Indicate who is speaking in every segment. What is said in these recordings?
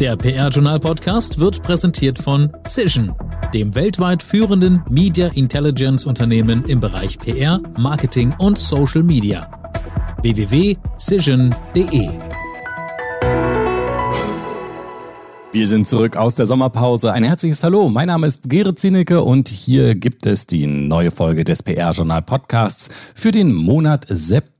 Speaker 1: Der PR-Journal-Podcast wird präsentiert von Cision, dem weltweit führenden Media Intelligence Unternehmen im Bereich PR, Marketing und Social Media. www.cision.de
Speaker 2: Wir sind zurück aus der Sommerpause. Ein herzliches Hallo. Mein Name ist Gerrit Zinnecke und hier gibt es die neue Folge des PR-Journal Podcasts für den Monat September.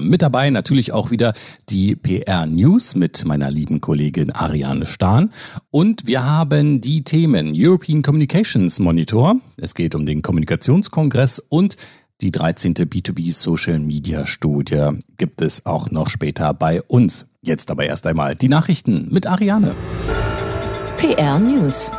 Speaker 2: Mit dabei natürlich auch wieder die PR News mit meiner lieben Kollegin Ariane Stahn. Und wir haben die Themen European Communications Monitor. Es geht um den Kommunikationskongress und die 13. B2B Social Media Studie gibt es auch noch später bei uns. Jetzt aber erst einmal die Nachrichten mit Ariane.
Speaker 3: PR News.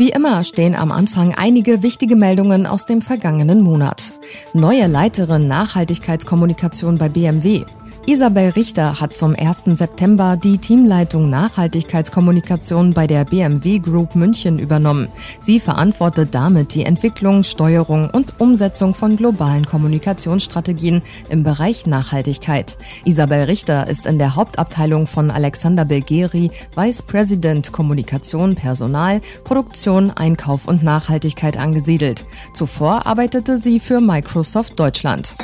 Speaker 3: Wie immer stehen am Anfang einige wichtige Meldungen aus dem vergangenen Monat. Neue Leiterin Nachhaltigkeitskommunikation bei BMW. Isabel Richter hat zum 1. September die Teamleitung Nachhaltigkeitskommunikation bei der BMW Group München übernommen. Sie verantwortet damit die Entwicklung, Steuerung und Umsetzung von globalen Kommunikationsstrategien im Bereich Nachhaltigkeit. Isabel Richter ist in der Hauptabteilung von Alexander Belgeri Vice President Kommunikation, Personal, Produktion, Einkauf und Nachhaltigkeit angesiedelt. Zuvor arbeitete sie für Microsoft Deutschland.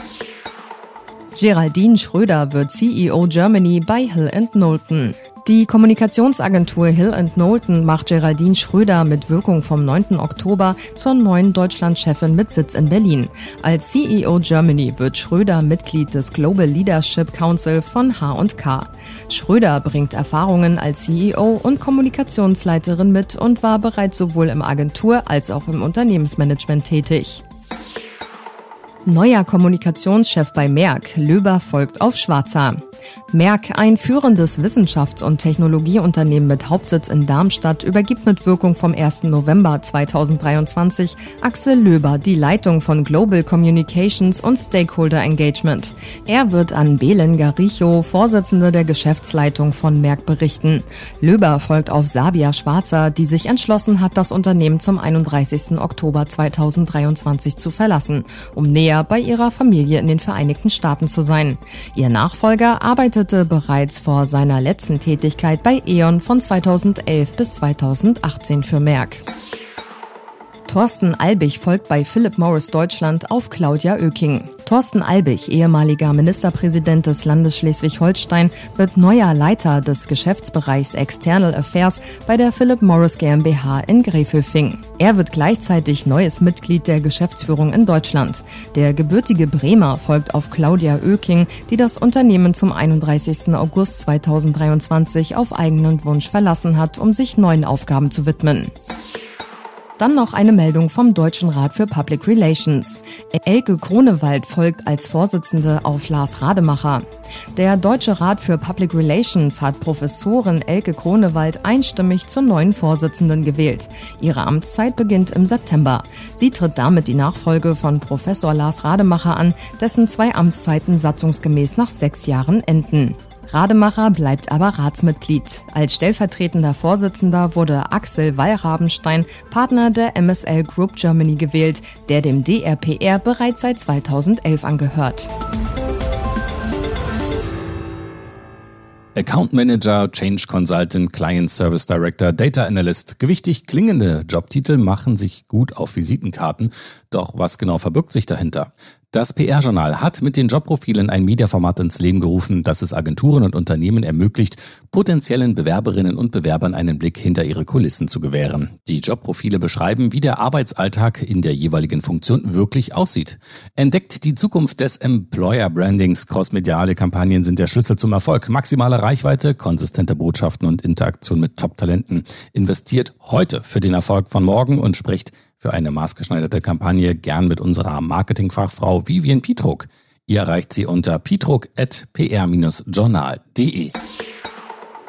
Speaker 3: Geraldine Schröder wird CEO Germany bei Hill Knowlton. Die Kommunikationsagentur Hill Knowlton macht Geraldine Schröder mit Wirkung vom 9. Oktober zur neuen Deutschlandchefin mit Sitz in Berlin. Als CEO Germany wird Schröder Mitglied des Global Leadership Council von H&K. Schröder bringt Erfahrungen als CEO und Kommunikationsleiterin mit und war bereits sowohl im Agentur- als auch im Unternehmensmanagement tätig. Neuer Kommunikationschef bei Merck. Löber folgt auf Schwarzer. Merck, ein führendes Wissenschafts- und Technologieunternehmen mit Hauptsitz in Darmstadt, übergibt mit Wirkung vom 1. November 2023 Axel Löber die Leitung von Global Communications und Stakeholder Engagement. Er wird an Belen Garicho, Vorsitzende der Geschäftsleitung von Merck, berichten. Löber folgt auf Sabia Schwarzer, die sich entschlossen hat, das Unternehmen zum 31. Oktober 2023 zu verlassen, um näher bei ihrer Familie in den Vereinigten Staaten zu sein. Ihr Nachfolger arbeitete bereits vor seiner letzten Tätigkeit bei E.ON von 2011 bis 2018 für Merck. Thorsten Albig folgt bei Philip Morris Deutschland auf Claudia Oeking. Thorsten Albig, ehemaliger Ministerpräsident des Landes Schleswig-Holstein, wird neuer Leiter des Geschäftsbereichs External Affairs bei der Philip Morris GmbH in Gräfelfing. Er wird gleichzeitig neues Mitglied der Geschäftsführung in Deutschland. Der gebürtige Bremer folgt auf Claudia Oeking, die das Unternehmen zum 31. August 2023 auf eigenen Wunsch verlassen hat, um sich neuen Aufgaben zu widmen. Dann noch eine Meldung vom Deutschen Rat für Public Relations. Elke Kronewald folgt als Vorsitzende auf Lars Rademacher. Der Deutsche Rat für Public Relations hat Professorin Elke Kronewald einstimmig zur neuen Vorsitzenden gewählt. Ihre Amtszeit beginnt im September. Sie tritt damit die Nachfolge von Professor Lars Rademacher an, dessen zwei Amtszeiten satzungsgemäß nach sechs Jahren enden. Rademacher bleibt aber Ratsmitglied. Als stellvertretender Vorsitzender wurde Axel Wallrabenstein, Partner der MSL Group Germany gewählt, der dem DRPR bereits seit 2011 angehört.
Speaker 2: Account Manager, Change Consultant, Client Service Director, Data Analyst. Gewichtig klingende Jobtitel machen sich gut auf Visitenkarten. Doch was genau verbirgt sich dahinter? Das PR-Journal hat mit den Jobprofilen ein Mediaformat ins Leben gerufen, das es Agenturen und Unternehmen ermöglicht, potenziellen Bewerberinnen und Bewerbern einen Blick hinter ihre Kulissen zu gewähren. Die Jobprofile beschreiben, wie der Arbeitsalltag in der jeweiligen Funktion wirklich aussieht. Entdeckt die Zukunft des Employer Brandings. Crossmediale Kampagnen sind der Schlüssel zum Erfolg. Maximale Reichweite, konsistente Botschaften und Interaktion mit Top-Talenten. Investiert heute für den Erfolg von morgen und spricht für eine maßgeschneiderte Kampagne gern mit unserer Marketingfachfrau Vivian Pietruck. Ihr erreicht sie unter pietruck.pr-journal.de.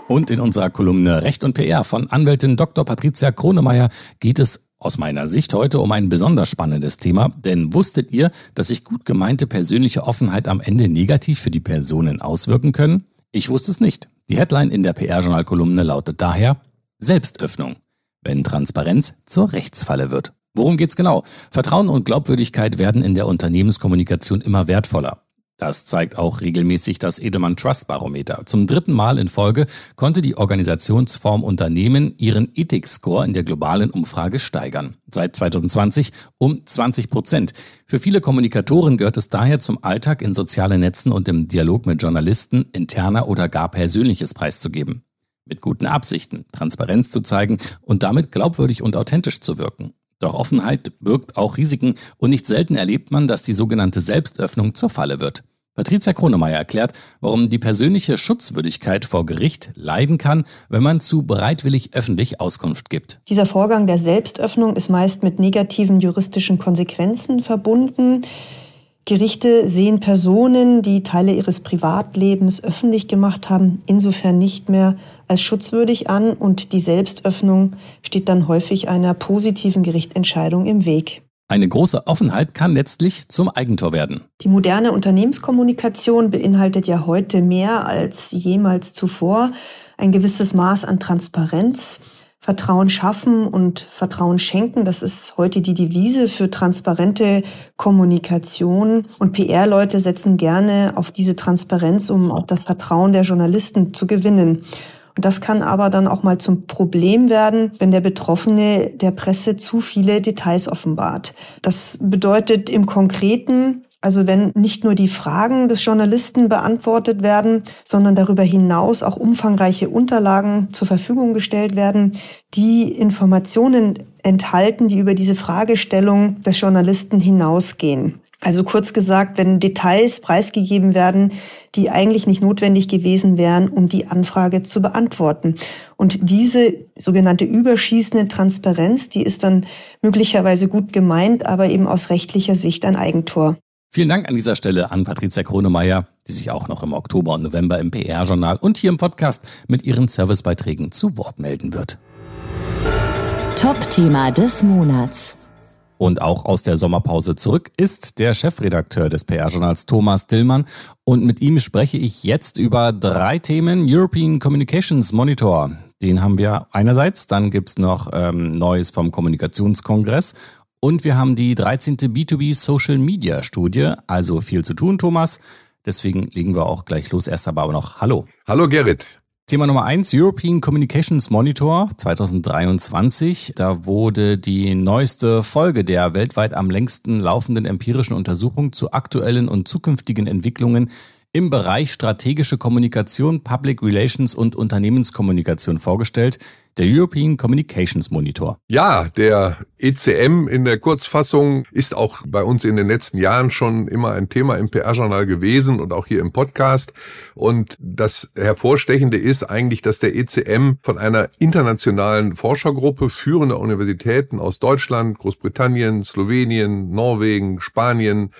Speaker 2: Und in unserer Kolumne Recht und PR von Anwältin Dr. Patricia Kronemeyer geht es aus meiner Sicht heute um ein besonders spannendes Thema, denn wusstet ihr, dass sich gut gemeinte persönliche Offenheit am Ende negativ für die Personen auswirken können? Ich wusste es nicht. Die Headline in der PR-Journal-Kolumne lautet daher Selbstöffnung, wenn Transparenz zur Rechtsfalle wird. Worum geht's genau? Vertrauen und Glaubwürdigkeit werden in der Unternehmenskommunikation immer wertvoller. Das zeigt auch regelmäßig das Edelmann Trust Barometer. Zum dritten Mal in Folge konnte die Organisationsform Unternehmen ihren Ethik-Score in der globalen Umfrage steigern. Seit 2020 um 20 Prozent. Für viele Kommunikatoren gehört es daher zum Alltag, in sozialen Netzen und im Dialog mit Journalisten interner oder gar persönliches preiszugeben. Mit guten Absichten, Transparenz zu zeigen und damit glaubwürdig und authentisch zu wirken. Doch Offenheit birgt auch Risiken und nicht selten erlebt man, dass die sogenannte Selbstöffnung zur Falle wird. Patricia Kronemeyer erklärt, warum die persönliche Schutzwürdigkeit vor Gericht leiden kann, wenn man zu bereitwillig öffentlich Auskunft gibt.
Speaker 4: Dieser Vorgang der Selbstöffnung ist meist mit negativen juristischen Konsequenzen verbunden. Gerichte sehen Personen, die Teile ihres Privatlebens öffentlich gemacht haben, insofern nicht mehr als schutzwürdig an und die Selbstöffnung steht dann häufig einer positiven Gerichtentscheidung im Weg.
Speaker 2: Eine große Offenheit kann letztlich zum Eigentor werden.
Speaker 4: Die moderne Unternehmenskommunikation beinhaltet ja heute mehr als jemals zuvor ein gewisses Maß an Transparenz. Vertrauen schaffen und Vertrauen schenken, das ist heute die Devise für transparente Kommunikation. Und PR-Leute setzen gerne auf diese Transparenz, um auch das Vertrauen der Journalisten zu gewinnen. Das kann aber dann auch mal zum Problem werden, wenn der Betroffene der Presse zu viele Details offenbart. Das bedeutet im Konkreten, also wenn nicht nur die Fragen des Journalisten beantwortet werden, sondern darüber hinaus auch umfangreiche Unterlagen zur Verfügung gestellt werden, die Informationen enthalten, die über diese Fragestellung des Journalisten hinausgehen. Also kurz gesagt, wenn Details preisgegeben werden, die eigentlich nicht notwendig gewesen wären, um die Anfrage zu beantworten. Und diese sogenannte überschießende Transparenz, die ist dann möglicherweise gut gemeint, aber eben aus rechtlicher Sicht ein Eigentor.
Speaker 2: Vielen Dank an dieser Stelle an Patricia Kronemeyer, die sich auch noch im Oktober und November im PR-Journal und hier im Podcast mit ihren Servicebeiträgen zu Wort melden wird.
Speaker 5: Top-Thema des Monats.
Speaker 2: Und auch aus der Sommerpause zurück ist der Chefredakteur des PR-Journals Thomas Dillmann. Und mit ihm spreche ich jetzt über drei Themen. European Communications Monitor, den haben wir einerseits. Dann gibt's noch ähm, Neues vom Kommunikationskongress. Und wir haben die 13. B2B Social Media Studie. Also viel zu tun, Thomas. Deswegen legen wir auch gleich los. Erst aber noch Hallo.
Speaker 6: Hallo Gerrit.
Speaker 2: Thema Nummer eins European Communications Monitor 2023. Da wurde die neueste Folge der weltweit am längsten laufenden empirischen Untersuchung zu aktuellen und zukünftigen Entwicklungen im Bereich strategische Kommunikation, Public Relations und Unternehmenskommunikation vorgestellt, der European Communications Monitor.
Speaker 6: Ja, der ECM in der Kurzfassung ist auch bei uns in den letzten Jahren schon immer ein Thema im PR-Journal gewesen und auch hier im Podcast. Und das Hervorstechende ist eigentlich, dass der ECM von einer internationalen Forschergruppe führender Universitäten aus Deutschland, Großbritannien, Slowenien, Norwegen, Spanien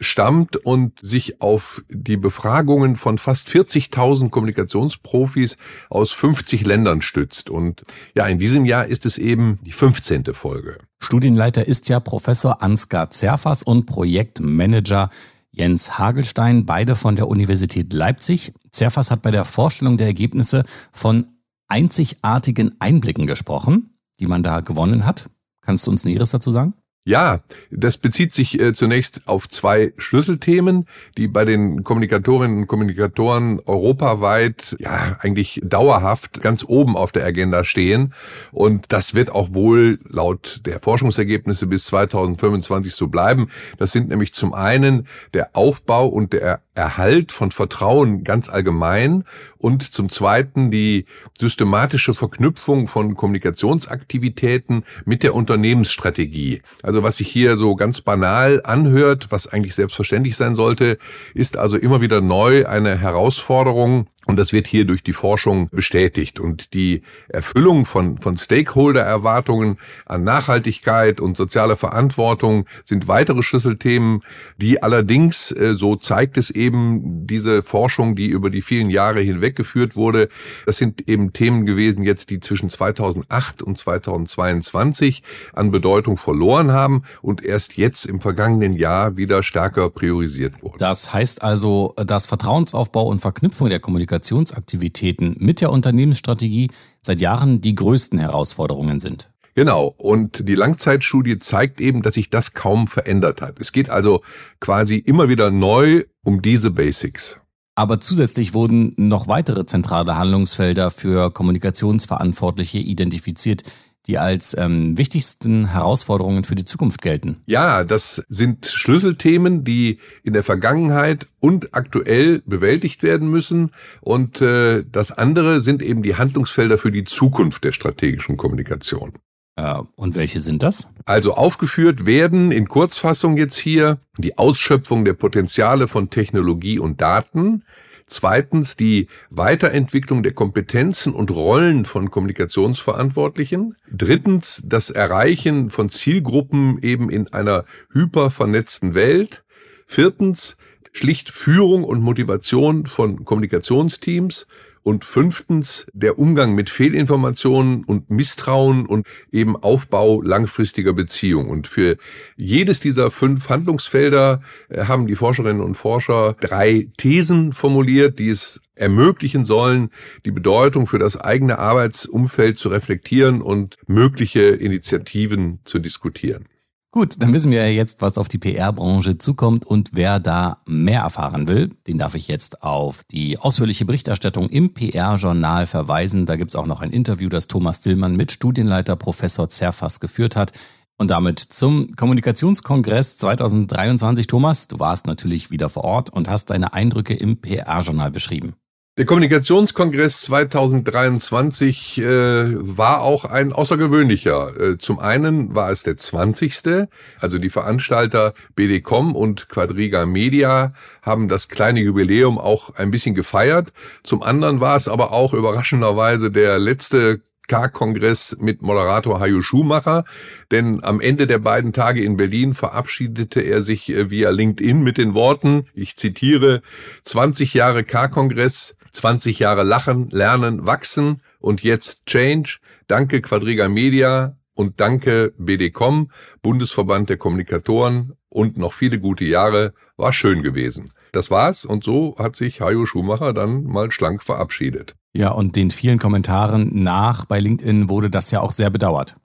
Speaker 6: stammt und sich auf die Befragungen von fast 40.000 Kommunikationsprofis aus 50 Ländern stützt. Und ja, in diesem Jahr ist es eben die 15. Folge.
Speaker 2: Studienleiter ist ja Professor Ansgar Zerfas und Projektmanager Jens Hagelstein, beide von der Universität Leipzig. Zerfas hat bei der Vorstellung der Ergebnisse von einzigartigen Einblicken gesprochen, die man da gewonnen hat. Kannst du uns Näheres dazu sagen?
Speaker 6: Ja, das bezieht sich äh, zunächst auf zwei Schlüsselthemen, die bei den Kommunikatorinnen und Kommunikatoren europaweit ja eigentlich dauerhaft ganz oben auf der Agenda stehen. Und das wird auch wohl laut der Forschungsergebnisse bis 2025 so bleiben. Das sind nämlich zum einen der Aufbau und der Erhalt von Vertrauen ganz allgemein und zum Zweiten die systematische Verknüpfung von Kommunikationsaktivitäten mit der Unternehmensstrategie. Also was sich hier so ganz banal anhört, was eigentlich selbstverständlich sein sollte, ist also immer wieder neu eine Herausforderung, und das wird hier durch die Forschung bestätigt. Und die Erfüllung von, von Stakeholder-Erwartungen an Nachhaltigkeit und soziale Verantwortung sind weitere Schlüsselthemen, die allerdings, äh, so zeigt es eben diese Forschung, die über die vielen Jahre hinweg geführt wurde, das sind eben Themen gewesen jetzt, die zwischen 2008 und 2022 an Bedeutung verloren haben und erst jetzt im vergangenen Jahr wieder stärker priorisiert wurden.
Speaker 2: Das heißt also, dass Vertrauensaufbau und Verknüpfung der Kommunikation Kommunikationsaktivitäten mit der Unternehmensstrategie seit Jahren die größten Herausforderungen sind.
Speaker 6: Genau. Und die Langzeitstudie zeigt eben, dass sich das kaum verändert hat. Es geht also quasi immer wieder neu um diese Basics.
Speaker 2: Aber zusätzlich wurden noch weitere zentrale Handlungsfelder für Kommunikationsverantwortliche identifiziert, die als ähm, wichtigsten Herausforderungen für die Zukunft gelten.
Speaker 6: Ja, das sind Schlüsselthemen, die in der Vergangenheit und aktuell bewältigt werden müssen. Und äh, das andere sind eben die Handlungsfelder für die Zukunft der strategischen Kommunikation.
Speaker 2: Äh, und welche sind das?
Speaker 6: Also aufgeführt werden in Kurzfassung jetzt hier die Ausschöpfung der Potenziale von Technologie und Daten, Zweitens die Weiterentwicklung der Kompetenzen und Rollen von Kommunikationsverantwortlichen. Drittens das Erreichen von Zielgruppen eben in einer hypervernetzten Welt. Viertens schlicht Führung und Motivation von Kommunikationsteams. Und fünftens der Umgang mit Fehlinformationen und Misstrauen und eben Aufbau langfristiger Beziehungen. Und für jedes dieser fünf Handlungsfelder äh, haben die Forscherinnen und Forscher drei Thesen formuliert, die es ermöglichen sollen, die Bedeutung für das eigene Arbeitsumfeld zu reflektieren und mögliche Initiativen zu diskutieren.
Speaker 2: Gut, dann wissen wir jetzt, was auf die PR-Branche zukommt und wer da mehr erfahren will, den darf ich jetzt auf die ausführliche Berichterstattung im PR-Journal verweisen. Da gibt's auch noch ein Interview, das Thomas Dillmann mit Studienleiter Professor Zerfas geführt hat. Und damit zum Kommunikationskongress 2023. Thomas, du warst natürlich wieder vor Ort und hast deine Eindrücke im PR-Journal beschrieben.
Speaker 6: Der Kommunikationskongress 2023 äh, war auch ein außergewöhnlicher. Äh, zum einen war es der 20. Also die Veranstalter BDCom und Quadriga Media haben das kleine Jubiläum auch ein bisschen gefeiert. Zum anderen war es aber auch überraschenderweise der letzte K-Kongress mit Moderator Hajo Schumacher, denn am Ende der beiden Tage in Berlin verabschiedete er sich äh, via LinkedIn mit den Worten, ich zitiere, 20 Jahre K-Kongress, 20 Jahre Lachen, Lernen, Wachsen und jetzt Change. Danke Quadriga Media und danke BDCom, Bundesverband der Kommunikatoren und noch viele gute Jahre. War schön gewesen. Das war's und so hat sich Hajo Schumacher dann mal schlank verabschiedet.
Speaker 2: Ja, und den vielen Kommentaren nach bei LinkedIn wurde das ja auch sehr bedauert.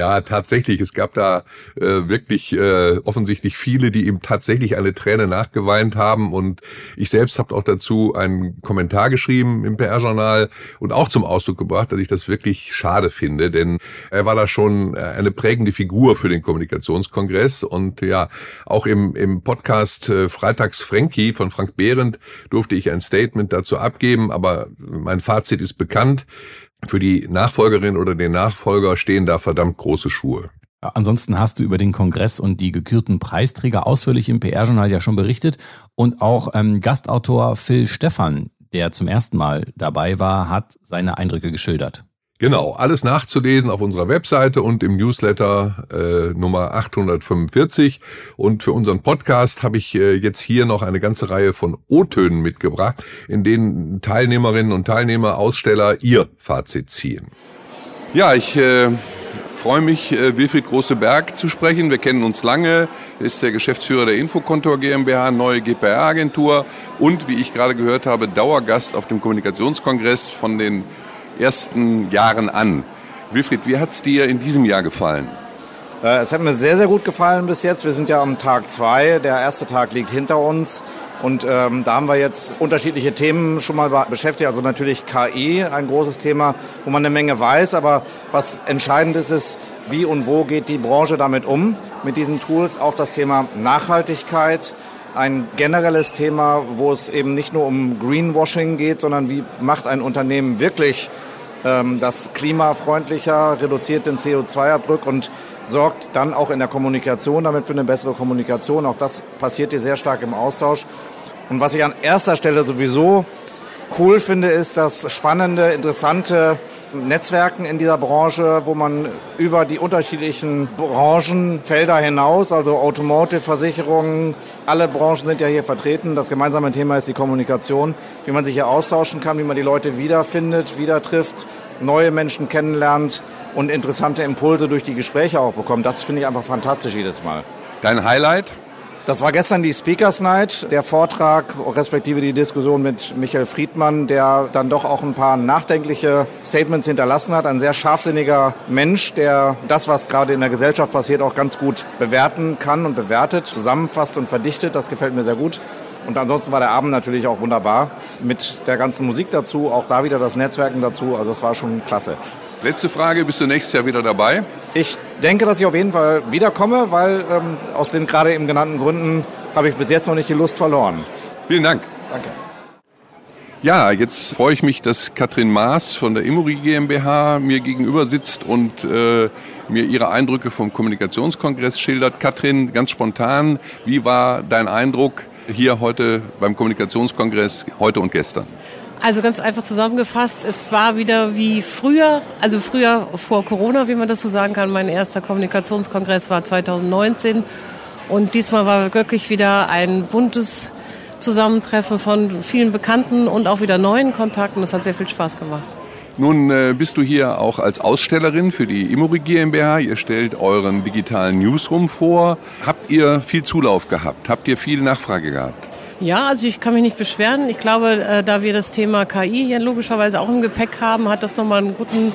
Speaker 6: Ja, tatsächlich. Es gab da äh, wirklich äh, offensichtlich viele, die ihm tatsächlich eine Träne nachgeweint haben. Und ich selbst habe auch dazu einen Kommentar geschrieben im PR-Journal und auch zum Ausdruck gebracht, dass ich das wirklich schade finde. Denn er war da schon äh, eine prägende Figur für den Kommunikationskongress. Und ja, auch im, im Podcast äh, Freitags Frankie von Frank Behrendt durfte ich ein Statement dazu abgeben. Aber mein Fazit ist bekannt für die Nachfolgerin oder den Nachfolger stehen da verdammt große Schuhe.
Speaker 2: Ansonsten hast du über den Kongress und die gekürten Preisträger ausführlich im PR-Journal ja schon berichtet. Und auch ähm, Gastautor Phil Stephan, der zum ersten Mal dabei war, hat seine Eindrücke geschildert.
Speaker 6: Genau, alles nachzulesen auf unserer Webseite und im Newsletter äh, Nummer 845. Und für unseren Podcast habe ich äh, jetzt hier noch eine ganze Reihe von O-Tönen mitgebracht, in denen Teilnehmerinnen und Teilnehmer, Aussteller ihr Fazit ziehen. Ja, ich äh, freue mich, äh, Wilfried Großeberg zu sprechen. Wir kennen uns lange, ist der Geschäftsführer der Infokontor GmbH, neue GPR-Agentur und, wie ich gerade gehört habe, Dauergast auf dem Kommunikationskongress von den ersten Jahren an. Wilfried, wie hat es dir in diesem Jahr gefallen?
Speaker 5: Äh, es hat mir sehr, sehr gut gefallen bis jetzt. Wir sind ja am Tag zwei. Der erste Tag liegt hinter uns. Und ähm, da haben wir jetzt unterschiedliche Themen schon mal beschäftigt. Also natürlich KI, ein großes Thema, wo man eine Menge weiß. Aber was entscheidend ist, ist, wie und wo geht die Branche damit um, mit diesen Tools. Auch das Thema Nachhaltigkeit, ein generelles Thema, wo es eben nicht nur um Greenwashing geht, sondern wie macht ein Unternehmen wirklich ähm, das klimafreundlicher, reduziert den CO2-Abdruck und sorgt dann auch in der Kommunikation damit für eine bessere Kommunikation. Auch das passiert hier sehr stark im Austausch. Und was ich an erster Stelle sowieso cool finde, ist, dass spannende, interessante Netzwerken in dieser Branche, wo man über die unterschiedlichen Branchenfelder hinaus, also Automotive, Versicherungen, alle Branchen sind ja hier vertreten. Das gemeinsame Thema ist die Kommunikation, wie man sich hier austauschen kann, wie man die Leute wiederfindet, wieder trifft, neue Menschen kennenlernt und interessante Impulse durch die Gespräche auch bekommt. Das finde ich einfach fantastisch jedes Mal.
Speaker 6: Dein Highlight?
Speaker 5: Das war gestern die Speakers Night, der Vortrag respektive die Diskussion mit Michael Friedmann, der dann doch auch ein paar nachdenkliche Statements hinterlassen hat. Ein sehr scharfsinniger Mensch, der das, was gerade in der Gesellschaft passiert, auch ganz gut bewerten kann und bewertet, zusammenfasst und verdichtet. Das gefällt mir sehr gut. Und ansonsten war der Abend natürlich auch wunderbar mit der ganzen Musik dazu, auch da wieder das Netzwerken dazu. Also es war schon klasse.
Speaker 6: Letzte Frage, bist du nächstes Jahr wieder dabei?
Speaker 5: Ich denke, dass ich auf jeden Fall wiederkomme, weil ähm, aus den gerade eben genannten Gründen habe ich bis jetzt noch nicht die Lust verloren.
Speaker 6: Vielen Dank.
Speaker 5: Danke.
Speaker 6: Ja, jetzt freue ich mich, dass Katrin Maas von der Imori GmbH mir gegenüber sitzt und äh, mir ihre Eindrücke vom Kommunikationskongress schildert. Katrin, ganz spontan, wie war dein Eindruck hier heute beim Kommunikationskongress, heute und gestern?
Speaker 7: Also ganz einfach zusammengefasst, es war wieder wie früher, also früher vor Corona, wie man das so sagen kann. Mein erster Kommunikationskongress war 2019 und diesmal war wirklich wieder ein buntes Zusammentreffen von vielen Bekannten und auch wieder neuen Kontakten. Das hat sehr viel Spaß gemacht.
Speaker 6: Nun äh, bist du hier auch als Ausstellerin für die Imori GmbH. Ihr stellt euren digitalen Newsroom vor. Habt ihr viel Zulauf gehabt? Habt ihr viel Nachfrage gehabt?
Speaker 7: Ja, also ich kann mich nicht beschweren. Ich glaube, äh, da wir das Thema KI hier logischerweise auch im Gepäck haben, hat das nochmal einen guten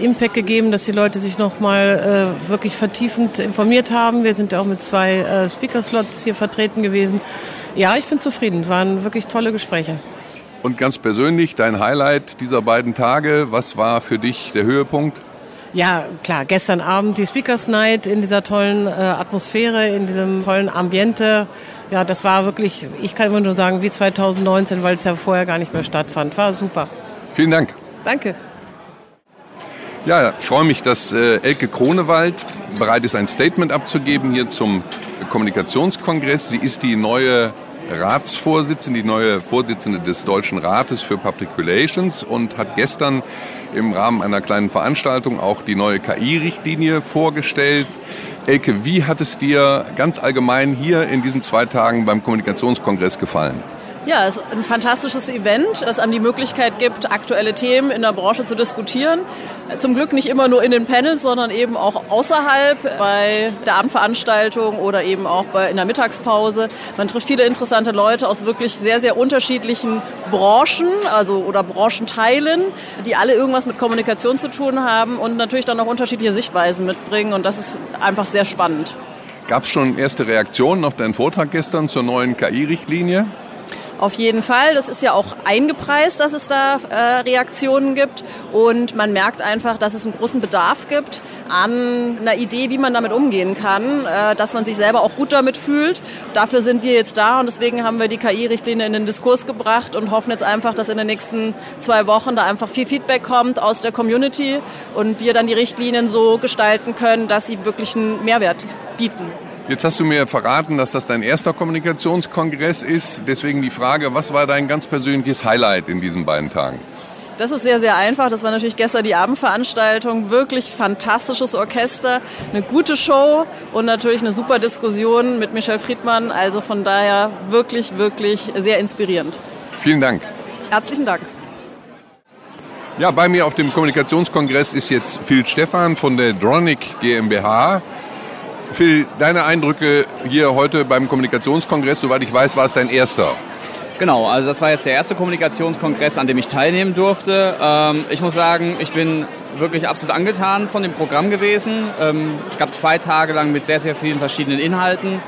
Speaker 7: Impact gegeben, dass die Leute sich nochmal äh, wirklich vertiefend informiert haben. Wir sind ja auch mit zwei äh, Speaker-Slots hier vertreten gewesen. Ja, ich bin zufrieden. Es waren wirklich tolle Gespräche.
Speaker 6: Und ganz persönlich, dein Highlight dieser beiden Tage, was war für dich der Höhepunkt?
Speaker 7: Ja, klar, gestern Abend die Speakers Night in dieser tollen äh, Atmosphäre, in diesem tollen Ambiente ja, das war wirklich, ich kann immer nur sagen, wie 2019, weil es ja vorher gar nicht mehr stattfand. War super.
Speaker 6: Vielen Dank.
Speaker 7: Danke.
Speaker 6: Ja, ich freue mich, dass äh, Elke Kronewald bereit ist, ein Statement abzugeben hier zum Kommunikationskongress. Sie ist die neue Ratsvorsitzende, die neue Vorsitzende des Deutschen Rates für Public Relations und hat gestern im Rahmen einer kleinen Veranstaltung auch die neue KI-Richtlinie vorgestellt. Elke, wie hat es dir ganz allgemein hier in diesen zwei Tagen beim Kommunikationskongress gefallen?
Speaker 8: Ja, es ist ein fantastisches Event, das einem die Möglichkeit gibt, aktuelle Themen in der Branche zu diskutieren. Zum Glück nicht immer nur in den Panels, sondern eben auch außerhalb bei der Abendveranstaltung oder eben auch bei, in der Mittagspause. Man trifft viele interessante Leute aus wirklich sehr, sehr unterschiedlichen Branchen, also oder Branchenteilen, die alle irgendwas mit Kommunikation zu tun haben und natürlich dann auch unterschiedliche Sichtweisen mitbringen. Und das ist einfach sehr spannend.
Speaker 6: Gab es schon erste Reaktionen auf deinen Vortrag gestern zur neuen KI-Richtlinie?
Speaker 8: Auf jeden Fall. Das ist ja auch eingepreist, dass es da äh, Reaktionen gibt. Und man merkt einfach, dass es einen großen Bedarf gibt an einer Idee, wie man damit umgehen kann, äh, dass man sich selber auch gut damit fühlt. Dafür sind wir jetzt da und deswegen haben wir die KI-Richtlinie in den Diskurs gebracht und hoffen jetzt einfach, dass in den nächsten zwei Wochen da einfach viel Feedback kommt aus der Community und wir dann die Richtlinien so gestalten können, dass sie wirklich einen Mehrwert bieten.
Speaker 6: Jetzt hast du mir verraten, dass das dein erster Kommunikationskongress ist. Deswegen die Frage, was war dein ganz persönliches Highlight in diesen beiden Tagen?
Speaker 8: Das ist sehr, sehr einfach. Das war natürlich gestern die Abendveranstaltung. Wirklich fantastisches Orchester, eine gute Show und natürlich eine super Diskussion mit Michel Friedmann. Also von daher wirklich, wirklich sehr inspirierend.
Speaker 6: Vielen Dank.
Speaker 8: Herzlichen Dank.
Speaker 6: Ja, bei mir auf dem Kommunikationskongress ist jetzt Phil Stephan von der Dronic GmbH. Phil, deine Eindrücke hier heute beim Kommunikationskongress, soweit ich weiß, war es dein erster.
Speaker 9: Genau, also das war jetzt der erste Kommunikationskongress, an dem ich teilnehmen durfte. Ähm, ich muss sagen, ich bin wirklich absolut angetan von dem Programm gewesen. Ähm, es gab zwei Tage lang mit sehr, sehr vielen verschiedenen Inhalten.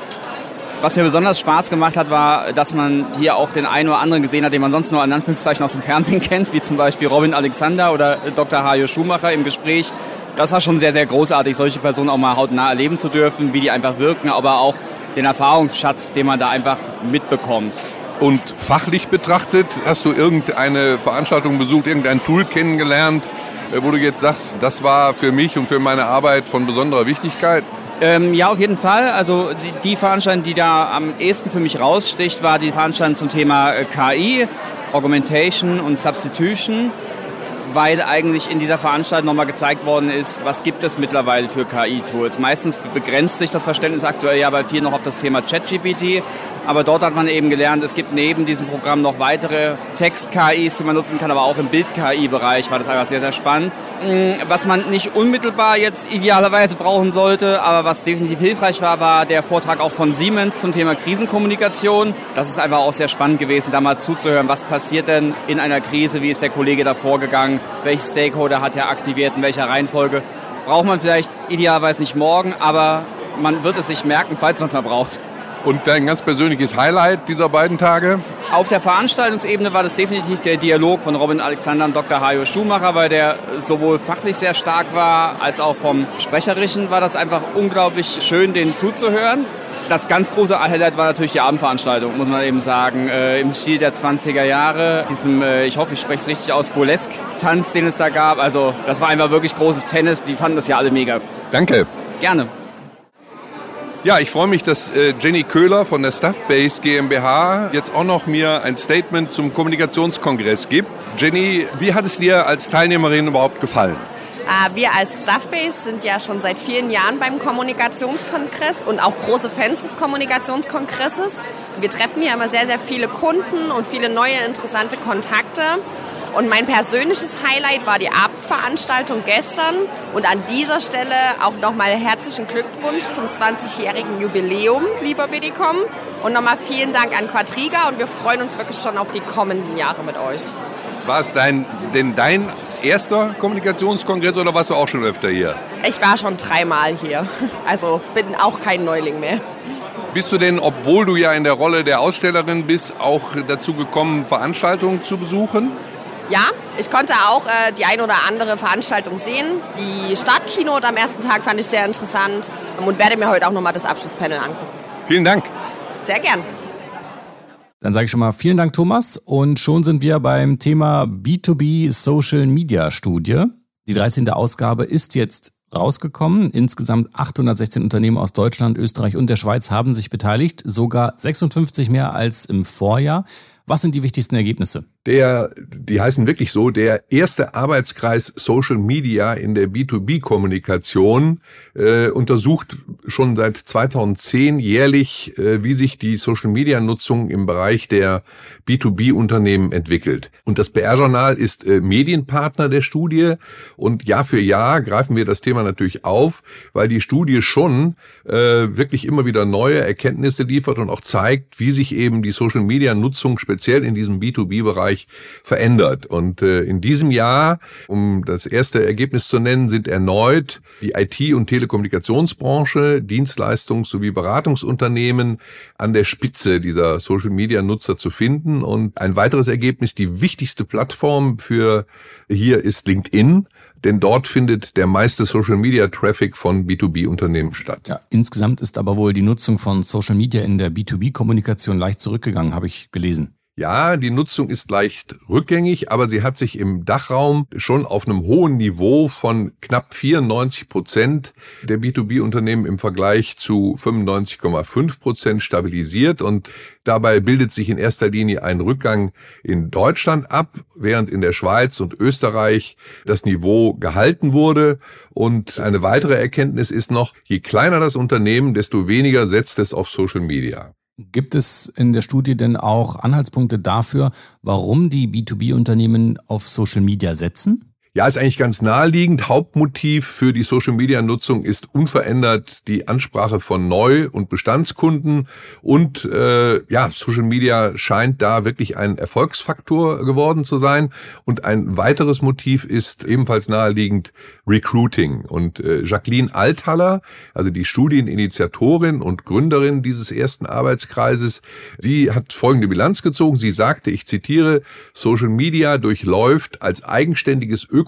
Speaker 9: Was mir besonders Spaß gemacht hat, war, dass man hier auch den einen oder anderen gesehen hat, den man sonst nur in Anführungszeichen aus dem Fernsehen kennt, wie zum Beispiel Robin Alexander oder Dr. Hajo Schumacher im Gespräch das war schon sehr, sehr großartig, solche Personen auch mal hautnah erleben zu dürfen, wie die einfach wirken, aber auch den Erfahrungsschatz, den man da einfach mitbekommt.
Speaker 6: Und fachlich betrachtet, hast du irgendeine Veranstaltung besucht, irgendein Tool kennengelernt, äh, wo du jetzt sagst, das war für mich und für meine Arbeit von besonderer Wichtigkeit?
Speaker 9: Ähm, ja, auf jeden Fall. Also die, die, Veranstaltung, die da am ehesten für mich raussticht, war die Veranstaltung zum Thema äh, KI, Augmentation und Substitution. Weil eigentlich in dieser Veranstaltung nochmal gezeigt worden ist, was gibt es mittlerweile für KI-Tools. Meistens begrenzt sich das Verständnis aktuell ja bei vielen noch auf das Thema ChatGPT, aber dort hat man eben gelernt, es gibt neben diesem Programm noch weitere Text-KIs, die man nutzen kann, aber auch im Bild-KI-Bereich war das einfach sehr, sehr spannend. Was man nicht unmittelbar jetzt idealerweise brauchen sollte, aber was definitiv hilfreich war, war der Vortrag auch von Siemens zum Thema Krisenkommunikation. Das ist einfach auch sehr spannend gewesen, da mal zuzuhören, was passiert denn in einer Krise, wie ist der Kollege da vorgegangen, welche Stakeholder hat er aktiviert, in welcher Reihenfolge. Braucht man vielleicht idealerweise nicht morgen, aber man wird es sich merken, falls man es mal braucht.
Speaker 6: Und dein ganz persönliches Highlight dieser beiden Tage?
Speaker 9: Auf der Veranstaltungsebene war das definitiv der Dialog von Robin Alexander und Dr. Hajo Schumacher, weil der sowohl fachlich sehr stark war, als auch vom Sprecherischen war das einfach unglaublich schön, denen zuzuhören. Das ganz große Highlight war natürlich die Abendveranstaltung, muss man eben sagen, äh, im Stil der 20er Jahre. Diesem, äh, ich hoffe, ich spreche es richtig aus, Burlesque-Tanz, den es da gab. Also das war einfach wirklich großes Tennis. Die fanden das ja alle mega.
Speaker 6: Danke.
Speaker 9: Gerne.
Speaker 6: Ja, ich freue mich, dass äh, Jenny Köhler von der Stuffbase GmbH jetzt auch noch mir ein Statement zum Kommunikationskongress gibt. Jenny, wie hat es dir als Teilnehmerin überhaupt gefallen?
Speaker 10: Äh, wir als Stuffbase sind ja schon seit vielen Jahren beim Kommunikationskongress und auch große Fans des Kommunikationskongresses. Wir treffen hier immer sehr, sehr viele Kunden und viele neue interessante Kontakte. Und mein persönliches Highlight war die Abendveranstaltung gestern. Und an dieser Stelle auch nochmal herzlichen Glückwunsch zum 20-jährigen Jubiläum, lieber Bedicom. Und nochmal vielen Dank an Quadriga und wir freuen uns wirklich schon auf die kommenden Jahre mit euch.
Speaker 6: War es dein, denn dein erster Kommunikationskongress oder warst du auch schon öfter hier?
Speaker 10: Ich war schon dreimal hier. Also bin auch kein Neuling mehr.
Speaker 6: Bist du denn, obwohl du ja in der Rolle der Ausstellerin bist, auch dazu gekommen, Veranstaltungen zu besuchen?
Speaker 10: Ja, ich konnte auch äh, die ein oder andere Veranstaltung sehen. Die Startkeynote am ersten Tag fand ich sehr interessant und werde mir heute auch nochmal das Abschlusspanel angucken.
Speaker 6: Vielen Dank.
Speaker 10: Sehr gern.
Speaker 2: Dann sage ich schon mal vielen Dank, Thomas. Und schon sind wir beim Thema B2B Social Media Studie. Die 13. Ausgabe ist jetzt rausgekommen. Insgesamt 816 Unternehmen aus Deutschland, Österreich und der Schweiz haben sich beteiligt, sogar 56 mehr als im Vorjahr. Was sind die wichtigsten Ergebnisse?
Speaker 6: Der, die heißen wirklich so, der erste Arbeitskreis Social Media in der B2B-Kommunikation äh, untersucht schon seit 2010 jährlich, äh, wie sich die Social Media-Nutzung im Bereich der B2B-Unternehmen entwickelt. Und das PR-Journal ist äh, Medienpartner der Studie und Jahr für Jahr greifen wir das Thema natürlich auf, weil die Studie schon äh, wirklich immer wieder neue Erkenntnisse liefert und auch zeigt, wie sich eben die Social Media-Nutzung speziell in diesem B2B-Bereich Bereich verändert. Und äh, in diesem Jahr, um das erste Ergebnis zu nennen, sind erneut die IT- und Telekommunikationsbranche, Dienstleistungs- sowie Beratungsunternehmen an der Spitze dieser Social-Media-Nutzer zu finden. Und ein weiteres Ergebnis, die wichtigste Plattform für hier ist LinkedIn denn dort findet der meiste Social Media Traffic von B2B-Unternehmen statt.
Speaker 2: Ja, insgesamt ist aber wohl die Nutzung von Social Media in der B2B-Kommunikation leicht zurückgegangen, habe ich gelesen.
Speaker 6: Ja, die Nutzung ist leicht rückgängig, aber sie hat sich im Dachraum schon auf einem hohen Niveau von knapp 94 Prozent der B2B-Unternehmen im Vergleich zu 95,5 Prozent stabilisiert und dabei bildet sich in erster Linie ein Rückgang in Deutschland ab, während in der Schweiz und Österreich das Niveau gehalten wurde. Und eine weitere Erkenntnis ist noch, je kleiner das Unternehmen, desto weniger setzt es auf Social Media.
Speaker 2: Gibt es in der Studie denn auch Anhaltspunkte dafür, warum die B2B-Unternehmen auf Social Media setzen?
Speaker 6: Ja, ist eigentlich ganz naheliegend. Hauptmotiv für die Social-Media-Nutzung ist unverändert die Ansprache von Neu- und Bestandskunden. Und äh, ja, Social Media scheint da wirklich ein Erfolgsfaktor geworden zu sein. Und ein weiteres Motiv ist ebenfalls naheliegend Recruiting. Und äh, Jacqueline Althaller, also die Studieninitiatorin und Gründerin dieses ersten Arbeitskreises, sie hat folgende Bilanz gezogen. Sie sagte, ich zitiere, Social Media durchläuft als eigenständiges Ökosystem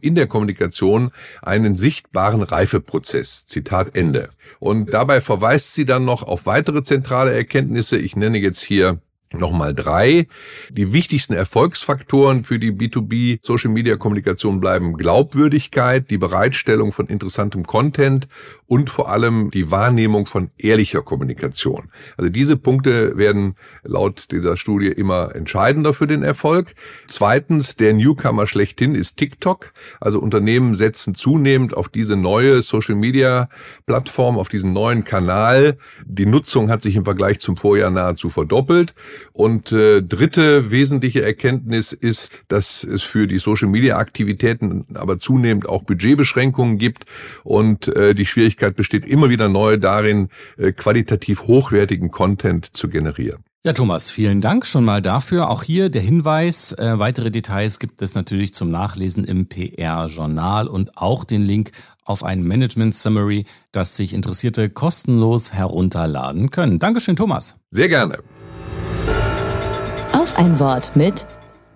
Speaker 6: in der Kommunikation einen sichtbaren Reifeprozess. Zitat Ende. Und dabei verweist sie dann noch auf weitere zentrale Erkenntnisse. Ich nenne jetzt hier nochmal drei. Die wichtigsten Erfolgsfaktoren für die B2B Social Media Kommunikation bleiben Glaubwürdigkeit, die Bereitstellung von interessantem Content und vor allem die Wahrnehmung von ehrlicher Kommunikation. Also diese Punkte werden laut dieser Studie immer entscheidender für den Erfolg. Zweitens, der Newcomer schlechthin ist TikTok. Also Unternehmen setzen zunehmend auf diese neue Social Media Plattform, auf diesen neuen Kanal. Die Nutzung hat sich im Vergleich zum Vorjahr nahezu verdoppelt. Und äh, dritte wesentliche Erkenntnis ist, dass es für die Social Media Aktivitäten aber zunehmend auch Budgetbeschränkungen gibt und äh, die Schwierigkeit besteht immer wieder neu darin, äh, qualitativ hochwertigen Content zu generieren.
Speaker 2: Ja, Thomas, vielen Dank schon mal dafür. Auch hier der Hinweis, äh, weitere Details gibt es natürlich zum Nachlesen im PR-Journal und auch den Link auf ein Management Summary, das sich Interessierte kostenlos herunterladen können. Dankeschön, Thomas.
Speaker 6: Sehr gerne.
Speaker 3: Ein Wort mit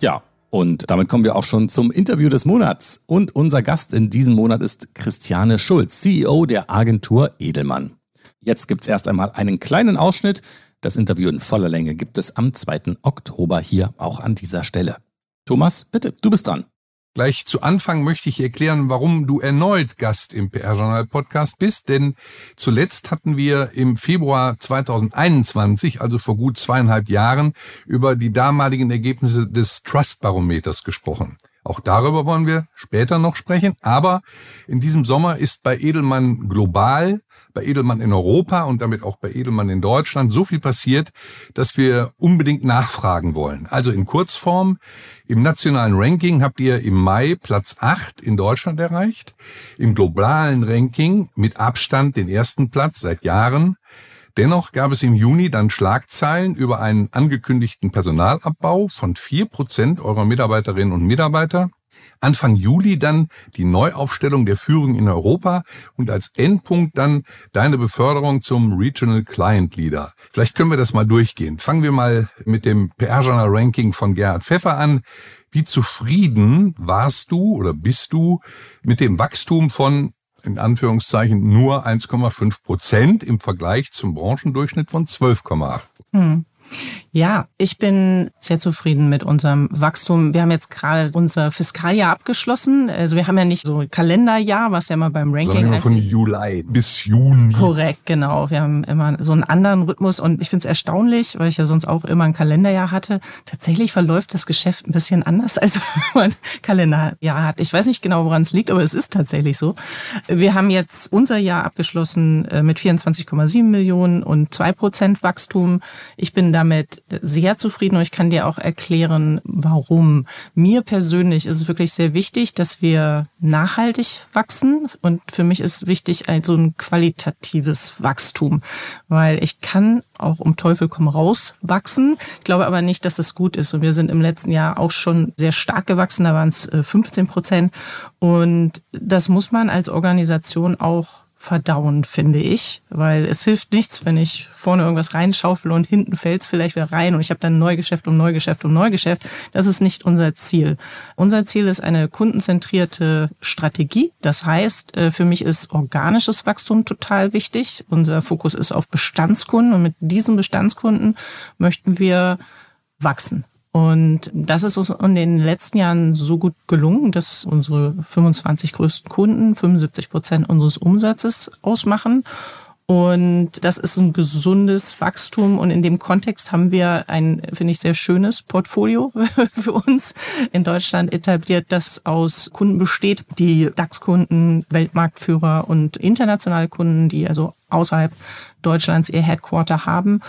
Speaker 2: Ja, und damit kommen wir auch schon zum Interview des Monats. Und unser Gast in diesem Monat ist Christiane Schulz, CEO der Agentur Edelmann. Jetzt gibt's erst einmal einen kleinen Ausschnitt. Das Interview in voller Länge gibt es am 2. Oktober hier auch an dieser Stelle. Thomas, bitte, du bist dran.
Speaker 11: Gleich zu Anfang möchte ich erklären, warum du erneut Gast im PR-Journal Podcast bist, denn zuletzt hatten wir im Februar 2021, also vor gut zweieinhalb Jahren, über die damaligen Ergebnisse des Trust-Barometers gesprochen. Auch darüber wollen wir später noch sprechen. Aber in diesem Sommer ist bei Edelmann global, bei Edelmann in Europa und damit auch bei Edelmann in Deutschland so viel passiert, dass wir unbedingt nachfragen wollen. Also in Kurzform, im nationalen Ranking habt ihr im Mai Platz 8 in Deutschland erreicht. Im globalen Ranking mit Abstand den ersten Platz seit Jahren. Dennoch gab es im Juni dann Schlagzeilen über einen angekündigten Personalabbau von vier Prozent eurer Mitarbeiterinnen und Mitarbeiter. Anfang Juli dann die Neuaufstellung der Führung in Europa und als Endpunkt dann deine Beförderung zum Regional Client Leader. Vielleicht können wir das mal durchgehen. Fangen wir mal mit dem PR-Journal Ranking von Gerhard Pfeffer an. Wie zufrieden warst du oder bist du mit dem Wachstum von in Anführungszeichen nur 1,5 Prozent im Vergleich zum Branchendurchschnitt von 12,8. Hm.
Speaker 12: Ja, ich bin sehr zufrieden mit unserem Wachstum. Wir haben jetzt gerade unser Fiskaljahr abgeschlossen. Also wir haben ja nicht so Kalenderjahr, was ja immer beim Ranking
Speaker 11: Sondern immer von Juli bis Juni.
Speaker 12: Korrekt, genau. Wir haben immer so einen anderen Rhythmus und ich finde es erstaunlich, weil ich ja sonst auch immer ein Kalenderjahr hatte. Tatsächlich verläuft das Geschäft ein bisschen anders, als wenn man ein Kalenderjahr hat. Ich weiß nicht genau, woran es liegt, aber es ist tatsächlich so. Wir haben jetzt unser Jahr abgeschlossen äh, mit 24,7 Millionen und zwei Prozent Wachstum. Ich bin damit sehr zufrieden und ich kann dir auch erklären, warum. Mir persönlich ist es wirklich sehr wichtig, dass wir nachhaltig wachsen und für mich ist wichtig also ein qualitatives Wachstum, weil ich kann auch um Teufel komm raus wachsen. Ich glaube aber nicht, dass das gut ist und wir sind im letzten Jahr auch schon sehr stark gewachsen, da waren es 15 Prozent und das muss man als Organisation auch verdauen, finde ich. Weil es hilft nichts, wenn ich vorne irgendwas reinschaufel und hinten fällt es vielleicht wieder rein und ich habe dann Neugeschäft um Neugeschäft um Neugeschäft. Das ist nicht unser Ziel. Unser Ziel ist eine kundenzentrierte Strategie. Das heißt, äh, für mich ist organisches Wachstum total wichtig. Unser Fokus ist auf Bestandskunden und mit diesen Bestandskunden möchten wir wachsen. Und das ist uns in den letzten Jahren so gut gelungen, dass unsere 25 größten Kunden 75 Prozent unseres Umsatzes ausmachen. Und das ist ein gesundes Wachstum. Und in dem Kontext haben wir ein, finde ich, sehr schönes Portfolio für uns in Deutschland etabliert, das aus Kunden besteht, die DAX-Kunden, Weltmarktführer und internationale Kunden, die also außerhalb Deutschlands ihr Headquarter haben.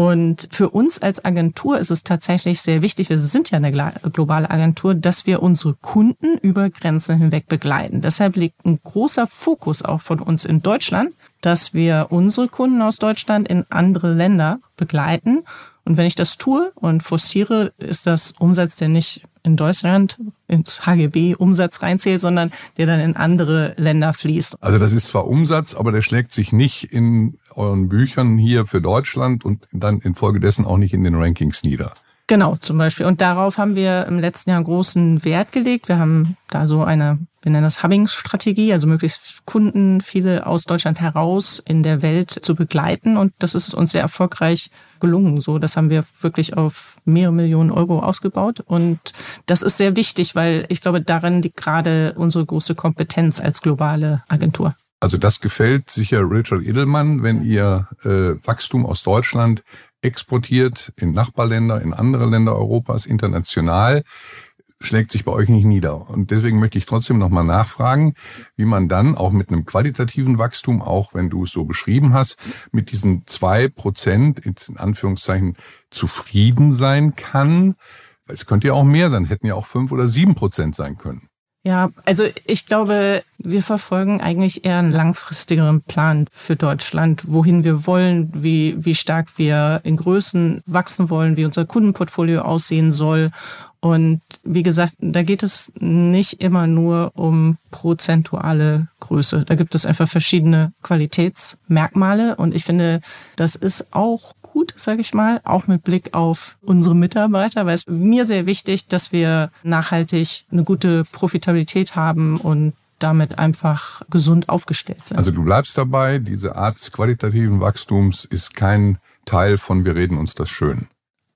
Speaker 12: Und für uns als Agentur ist es tatsächlich sehr wichtig, wir sind ja eine globale Agentur, dass wir unsere Kunden über Grenzen hinweg begleiten. Deshalb liegt ein großer Fokus auch von uns in Deutschland, dass wir unsere Kunden aus Deutschland in andere Länder begleiten. Und wenn ich das tue und forciere, ist das Umsatz, der nicht in Deutschland ins HGB Umsatz reinzählt, sondern der dann in andere Länder fließt.
Speaker 11: Also das ist zwar Umsatz, aber der schlägt sich nicht in euren Büchern hier für Deutschland und dann infolgedessen auch nicht in den Rankings nieder.
Speaker 12: Genau, zum Beispiel. Und darauf haben wir im letzten Jahr großen Wert gelegt. Wir haben da so eine wir nennen das Hubbing-Strategie, also möglichst Kunden, viele aus Deutschland heraus in der Welt zu begleiten. Und das ist uns sehr erfolgreich gelungen. So, das haben wir wirklich auf mehrere Millionen Euro ausgebaut. Und das ist sehr wichtig, weil ich glaube, darin liegt gerade unsere große Kompetenz als globale Agentur.
Speaker 11: Also das gefällt sicher Richard Edelmann, wenn ihr äh, Wachstum aus Deutschland exportiert in Nachbarländer, in andere Länder Europas, international schlägt sich bei euch nicht nieder. Und deswegen möchte ich trotzdem nochmal nachfragen, wie man dann auch mit einem qualitativen Wachstum, auch wenn du es so beschrieben hast, mit diesen zwei Prozent in Anführungszeichen zufrieden sein kann. Es könnte ja auch mehr sein, hätten ja auch fünf oder sieben Prozent sein können.
Speaker 12: Ja, also ich glaube, wir verfolgen eigentlich eher einen langfristigeren Plan für Deutschland, wohin wir wollen, wie, wie stark wir in Größen wachsen wollen, wie unser Kundenportfolio aussehen soll. Und wie gesagt, da geht es nicht immer nur um prozentuale Größe. Da gibt es einfach verschiedene Qualitätsmerkmale. Und ich finde, das ist auch gut, sage ich mal, auch mit Blick auf unsere Mitarbeiter, weil es mir sehr wichtig, dass wir nachhaltig eine gute Profitabilität haben und damit einfach gesund aufgestellt sind.
Speaker 11: Also du bleibst dabei, diese Art des qualitativen Wachstums ist kein Teil von wir reden uns das schön.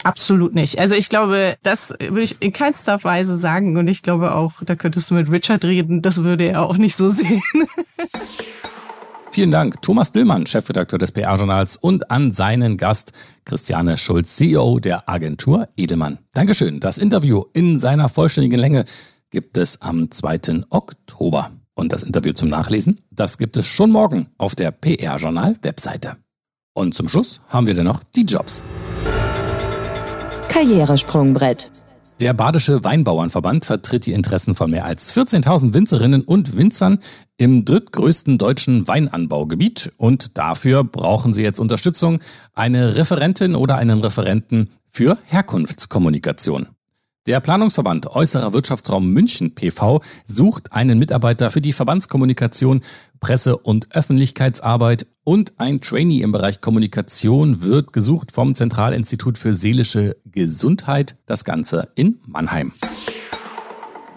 Speaker 12: Absolut nicht. Also ich glaube, das würde ich in keinster Weise sagen und ich glaube auch, da könntest du mit Richard reden, das würde er auch nicht so sehen.
Speaker 2: Vielen Dank, Thomas Dillmann, Chefredakteur des PR-Journals und an seinen Gast Christiane Schulz, CEO der Agentur Edelmann. Dankeschön. Das Interview in seiner vollständigen Länge gibt es am 2. Oktober. Und das Interview zum Nachlesen, das gibt es schon morgen auf der PR-Journal-Webseite. Und zum Schluss haben wir dann noch die Jobs.
Speaker 13: Karrieresprungbrett.
Speaker 2: Der Badische Weinbauernverband vertritt die Interessen von mehr als 14.000 Winzerinnen und Winzern im drittgrößten deutschen Weinanbaugebiet und dafür brauchen sie jetzt Unterstützung, eine Referentin oder einen Referenten für Herkunftskommunikation. Der Planungsverband Äußerer Wirtschaftsraum München PV sucht einen Mitarbeiter für die Verbandskommunikation, Presse- und Öffentlichkeitsarbeit und ein Trainee im Bereich Kommunikation wird gesucht vom Zentralinstitut für seelische Gesundheit, das Ganze in Mannheim.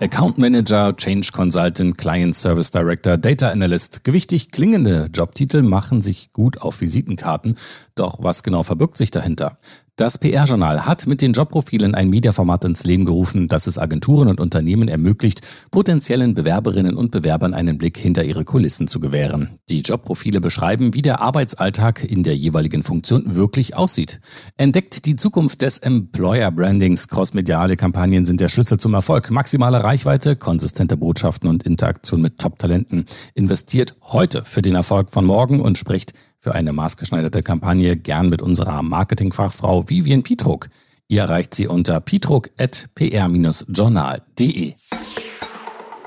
Speaker 2: Account Manager, Change Consultant, Client Service Director, Data Analyst. Gewichtig klingende Jobtitel machen sich gut auf Visitenkarten. Doch was genau verbirgt sich dahinter? Das PR-Journal hat mit den Jobprofilen ein Mediaformat ins Leben gerufen, das es Agenturen und Unternehmen ermöglicht, potenziellen Bewerberinnen und Bewerbern einen Blick hinter ihre Kulissen zu gewähren. Die Jobprofile beschreiben, wie der Arbeitsalltag in der jeweiligen Funktion wirklich aussieht. Entdeckt die Zukunft des Employer Brandings. Crossmediale Kampagnen sind der Schlüssel zum Erfolg. Maximale Reichweite, konsistente Botschaften und Interaktion mit Top-Talenten. Investiert heute für den Erfolg von morgen und spricht für eine maßgeschneiderte Kampagne gern mit unserer Marketingfachfrau Vivian Pietruck. Ihr erreicht sie unter pietruck.pr-journal.de.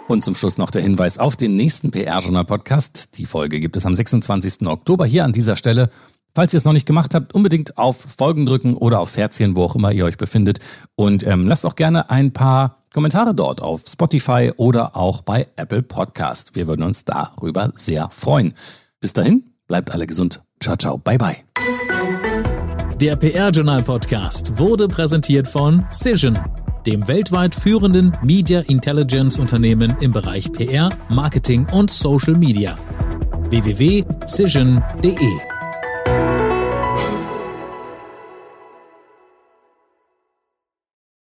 Speaker 2: Und zum Schluss noch der Hinweis auf den nächsten PR-Journal-Podcast. Die Folge gibt es am 26. Oktober hier an dieser Stelle. Falls ihr es noch nicht gemacht habt, unbedingt auf Folgen drücken oder aufs Herzchen, wo auch immer ihr euch befindet. Und ähm, lasst auch gerne ein paar Kommentare dort auf Spotify oder auch bei Apple Podcast. Wir würden uns darüber sehr freuen. Bis dahin, Bleibt alle gesund. Ciao, ciao. Bye, bye.
Speaker 1: Der PR-Journal Podcast wurde präsentiert von Cision, dem weltweit führenden Media Intelligence Unternehmen im Bereich PR, Marketing und Social Media. www.cision.de